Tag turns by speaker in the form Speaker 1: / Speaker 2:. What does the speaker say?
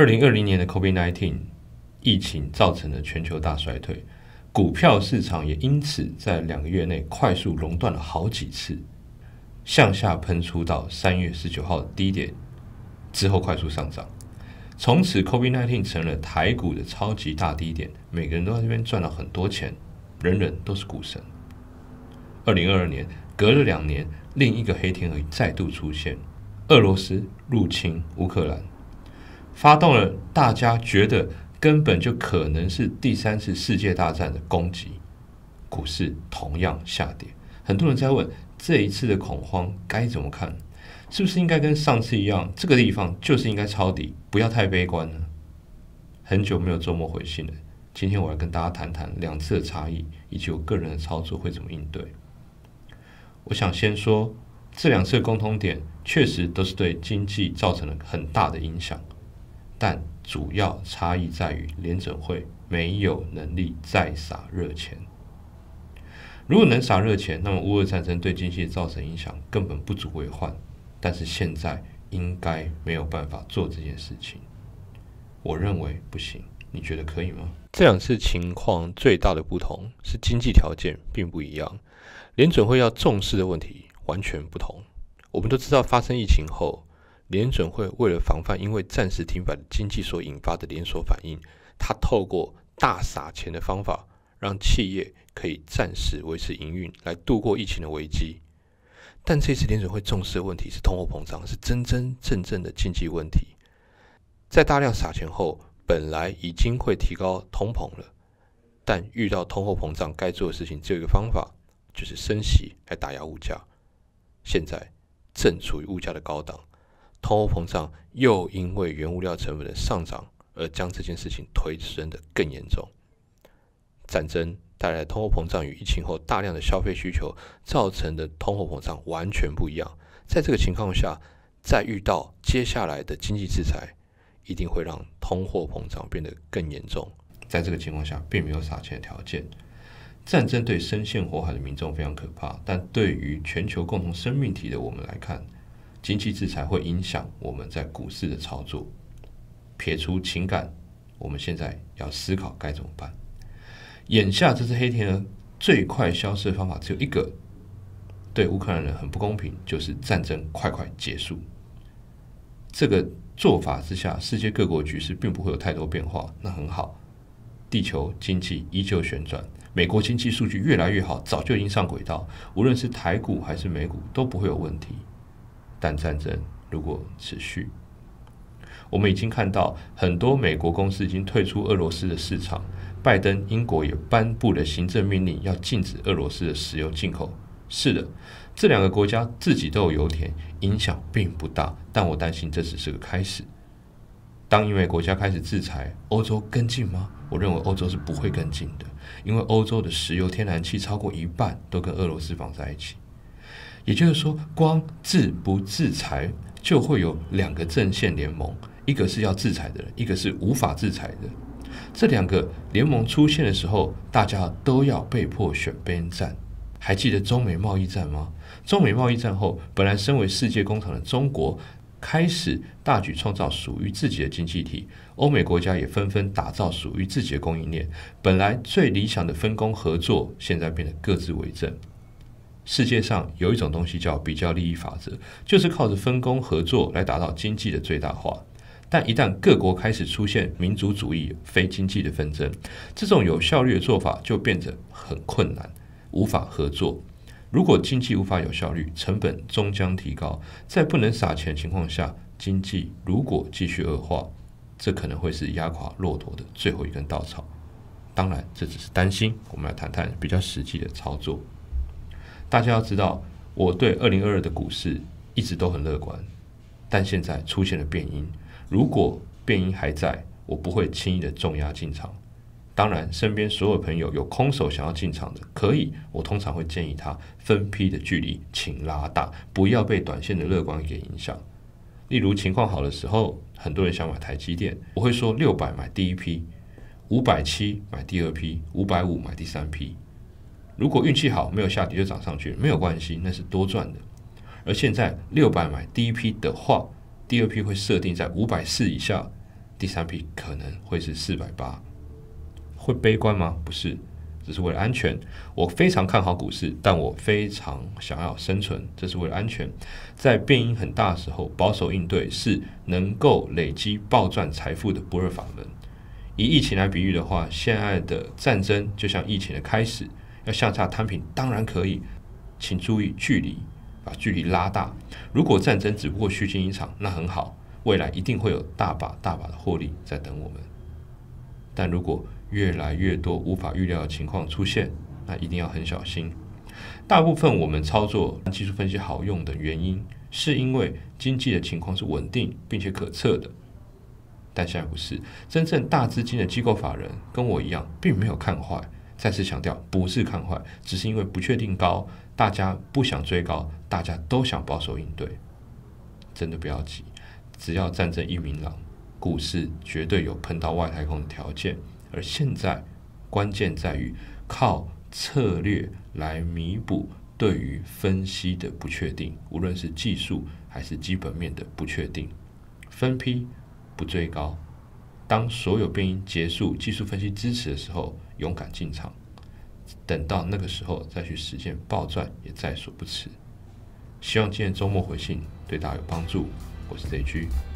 Speaker 1: 二零二零年的 COVID-19 疫情造成了全球大衰退，股票市场也因此在两个月内快速熔断了好几次，向下喷出到三月十九号低点之后快速上涨。从此，COVID-19 成了台股的超级大低点，每个人都在这边赚了很多钱，人人都是股神。二零二二年，隔了两年，另一个黑天鹅再度出现，俄罗斯入侵乌克兰，发动了大家觉得根本就可能是第三次世界大战的攻击，股市同样下跌。很多人在问，这一次的恐慌该怎么看？是不是应该跟上次一样，这个地方就是应该抄底，不要太悲观呢？很久没有周末回信了，今天我要跟大家谈谈两次的差异，以及我个人的操作会怎么应对。我想先说，这两次的共通点确实都是对经济造成了很大的影响，但主要差异在于联准会没有能力再撒热钱。如果能撒热钱，那么乌俄战争对经济造成影响根本不足为患。但是现在应该没有办法做这件事情，我认为不行，你觉得可以吗？这两次情况最大的不同是经济条件并不一样，联准会要重视的问题完全不同。我们都知道，发生疫情后，联准会为了防范因为暂时停摆的经济所引发的连锁反应，它透过大撒钱的方法，让企业可以暂时维持营运，来度过疫情的危机。但这次联准会重视的问题是通货膨胀，是真真正正的经济问题。在大量撒钱后，本来已经会提高通膨了，但遇到通货膨胀，该做的事情只有一个方法，就是升息来打压物价。现在正处于物价的高档，通货膨胀又因为原物料成本的上涨而将这件事情推升的更严重。战争。带来通货膨胀与疫情后大量的消费需求造成的通货膨胀完全不一样。在这个情况下，再遇到接下来的经济制裁，一定会让通货膨胀变得更严重。在这个情况下，并没有撒钱的条件。战争对深陷火海的民众非常可怕，但对于全球共同生命体的我们来看，经济制裁会影响我们在股市的操作。撇除情感，我们现在要思考该怎么办。眼下这只黑天鹅最快消失的方法只有一个，对乌克兰人很不公平，就是战争快快结束。这个做法之下，世界各国局势并不会有太多变化，那很好。地球经济依旧旋转，美国经济数据越来越好，早就已经上轨道，无论是台股还是美股都不会有问题。但战争如果持续，我们已经看到很多美国公司已经退出俄罗斯的市场。拜登英国也颁布了行政命令，要禁止俄罗斯的石油进口。是的，这两个国家自己都有油田，影响并不大。但我担心这只是个开始。当因为国家开始制裁，欧洲跟进吗？我认为欧洲是不会跟进的，因为欧洲的石油、天然气超过一半都跟俄罗斯绑在一起。也就是说，光制不制裁，就会有两个阵线联盟：一个是要制裁的人，一个是无法制裁的。这两个联盟出现的时候，大家都要被迫选边站。还记得中美贸易战吗？中美贸易战后，本来身为世界工厂的中国开始大举创造属于自己的经济体，欧美国家也纷纷打造属于自己的供应链。本来最理想的分工合作，现在变得各自为政。世界上有一种东西叫比较利益法则，就是靠着分工合作来达到经济的最大化。但一旦各国开始出现民族主义、非经济的纷争，这种有效率的做法就变得很困难，无法合作。如果经济无法有效率，成本终将提高。在不能撒钱情况下，经济如果继续恶化，这可能会是压垮骆驼的最后一根稻草。当然，这只是担心。我们来谈谈比较实际的操作。大家要知道，我对二零二二的股市一直都很乐观，但现在出现了变音。如果变音还在，我不会轻易的重压进场。当然，身边所有朋友有空手想要进场的，可以。我通常会建议他分批的距离，请拉大，不要被短线的乐观给影响。例如情况好的时候，很多人想买台积电，我会说六百买第一批，五百七买第二批，五百五买第三批。如果运气好，没有下跌就涨上去，没有关系，那是多赚的。而现在六百买第一批的话，第二批会设定在五百四以下，第三批可能会是四百八，会悲观吗？不是，只是为了安全。我非常看好股市，但我非常想要生存，这是为了安全。在变音很大的时候，保守应对是能够累积暴赚财富的不二法门。以疫情来比喻的话，现在的战争就像疫情的开始，要向下摊平当然可以，请注意距离，把距离拉大。如果战争只不过虚惊一场，那很好。未来一定会有大把大把的获利在等我们，但如果越来越多无法预料的情况出现，那一定要很小心。大部分我们操作技术分析好用的原因，是因为经济的情况是稳定并且可测的。但现在不是，真正大资金的机构法人跟我一样，并没有看坏。再次强调，不是看坏，只是因为不确定高，大家不想追高，大家都想保守应对。真的不要急。只要战争一明朗，股市绝对有碰到外太空的条件。而现在关键在于靠策略来弥补对于分析的不确定，无论是技术还是基本面的不确定。分批不追高，当所有变因结束，技术分析支持的时候，勇敢进场。等到那个时候再去实现暴赚，也在所不辞。希望今天周末回信对大家有帮助。我是 ZG。